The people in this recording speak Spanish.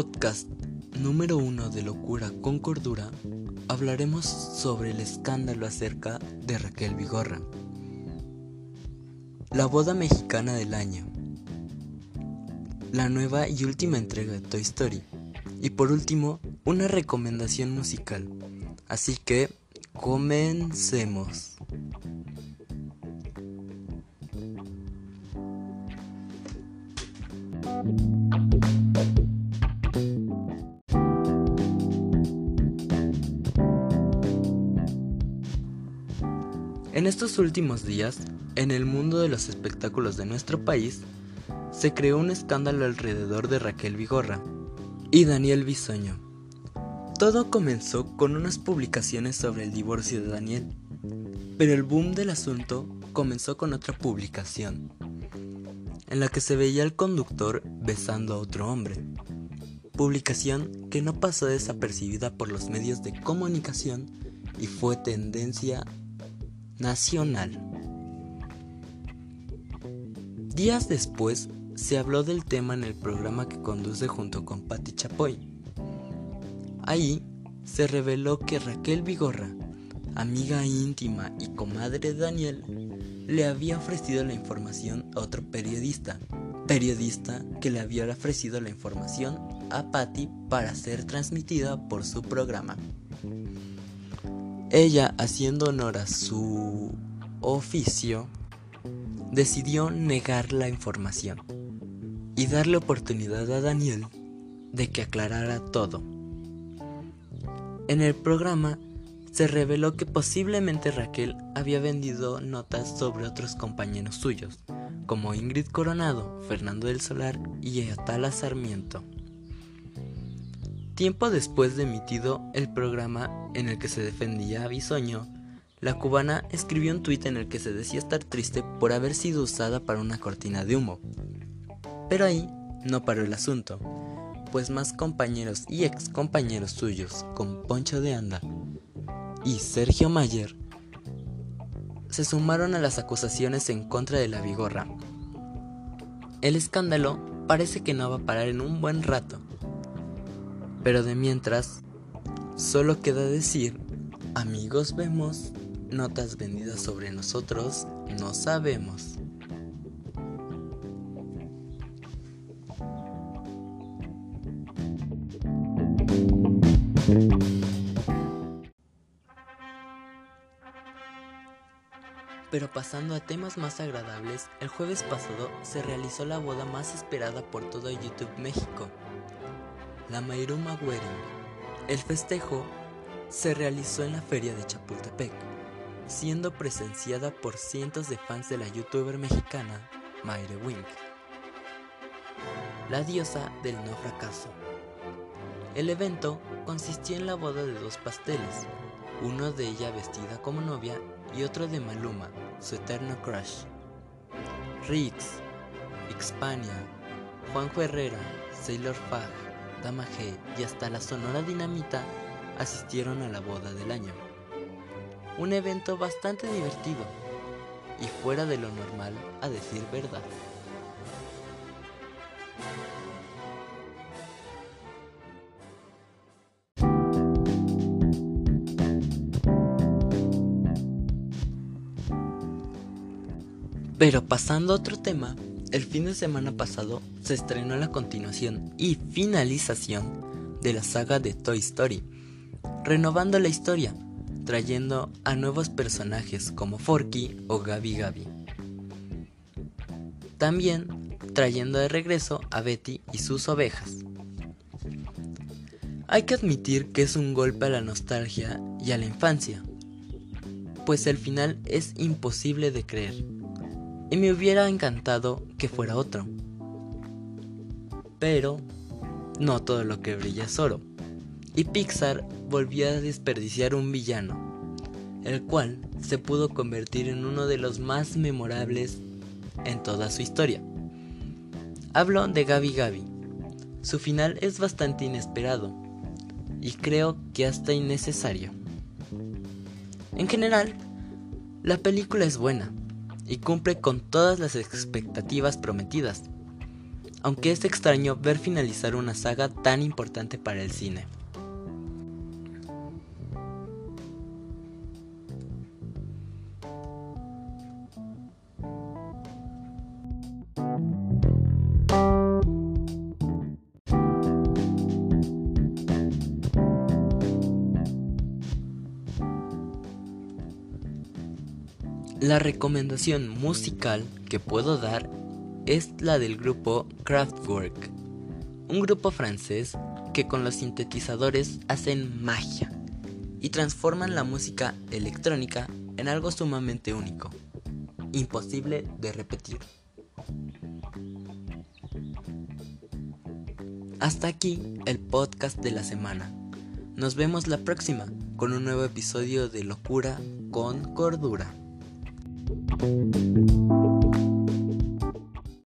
podcast número uno de Locura con Cordura hablaremos sobre el escándalo acerca de Raquel Vigorra. La boda mexicana del año. La nueva y última entrega de Toy Story. Y por último, una recomendación musical. Así que, comencemos. En estos últimos días, en el mundo de los espectáculos de nuestro país, se creó un escándalo alrededor de Raquel Vigorra y Daniel Bisoño. Todo comenzó con unas publicaciones sobre el divorcio de Daniel, pero el boom del asunto comenzó con otra publicación, en la que se veía al conductor besando a otro hombre. Publicación que no pasó desapercibida por los medios de comunicación y fue tendencia nacional. Días después se habló del tema en el programa que conduce junto con Patti Chapoy. Ahí se reveló que Raquel Vigorra, amiga íntima y comadre de Daniel, le había ofrecido la información a otro periodista, periodista que le había ofrecido la información a Patti para ser transmitida por su programa. Ella, haciendo honor a su oficio, decidió negar la información y darle oportunidad a Daniel de que aclarara todo. En el programa se reveló que posiblemente Raquel había vendido notas sobre otros compañeros suyos, como Ingrid Coronado, Fernando del Solar y Atala Sarmiento. Tiempo después de emitido el programa en el que se defendía a Bisoño, la cubana escribió un tuit en el que se decía estar triste por haber sido usada para una cortina de humo. Pero ahí no paró el asunto, pues más compañeros y ex compañeros suyos, como Poncho de Anda y Sergio Mayer, se sumaron a las acusaciones en contra de la Vigorra. El escándalo parece que no va a parar en un buen rato, pero de mientras, solo queda decir, amigos vemos, notas vendidas sobre nosotros no sabemos. Pero pasando a temas más agradables, el jueves pasado se realizó la boda más esperada por todo YouTube México, la Mairuma Wedding. El festejo se realizó en la feria de Chapultepec, siendo presenciada por cientos de fans de la youtuber mexicana Mayre Wink, la diosa del no fracaso. El evento consistió en la boda de dos pasteles, uno de ella vestida como novia y otro de Maluma, su eterno crush. Rix, Xpania, Juanjo Herrera, Sailor Fag, Dama G y hasta la Sonora Dinamita asistieron a la boda del año. Un evento bastante divertido y fuera de lo normal a decir verdad. Pero pasando a otro tema, el fin de semana pasado se estrenó la continuación y finalización de la saga de Toy Story, renovando la historia, trayendo a nuevos personajes como Forky o Gabi Gabi. También trayendo de regreso a Betty y sus ovejas. Hay que admitir que es un golpe a la nostalgia y a la infancia, pues el final es imposible de creer y me hubiera encantado que fuera otro. Pero no todo lo que brilla es oro. Y Pixar volvió a desperdiciar un villano, el cual se pudo convertir en uno de los más memorables en toda su historia. Hablo de Gabi Gabi. Su final es bastante inesperado y creo que hasta innecesario. En general, la película es buena, y cumple con todas las expectativas prometidas. aunque es extraño ver finalizar una saga tan importante para el cine. La recomendación musical que puedo dar es la del grupo Kraftwerk, un grupo francés que con los sintetizadores hacen magia y transforman la música electrónica en algo sumamente único, imposible de repetir. Hasta aquí el podcast de la semana. Nos vemos la próxima con un nuevo episodio de Locura con Cordura. Thank you.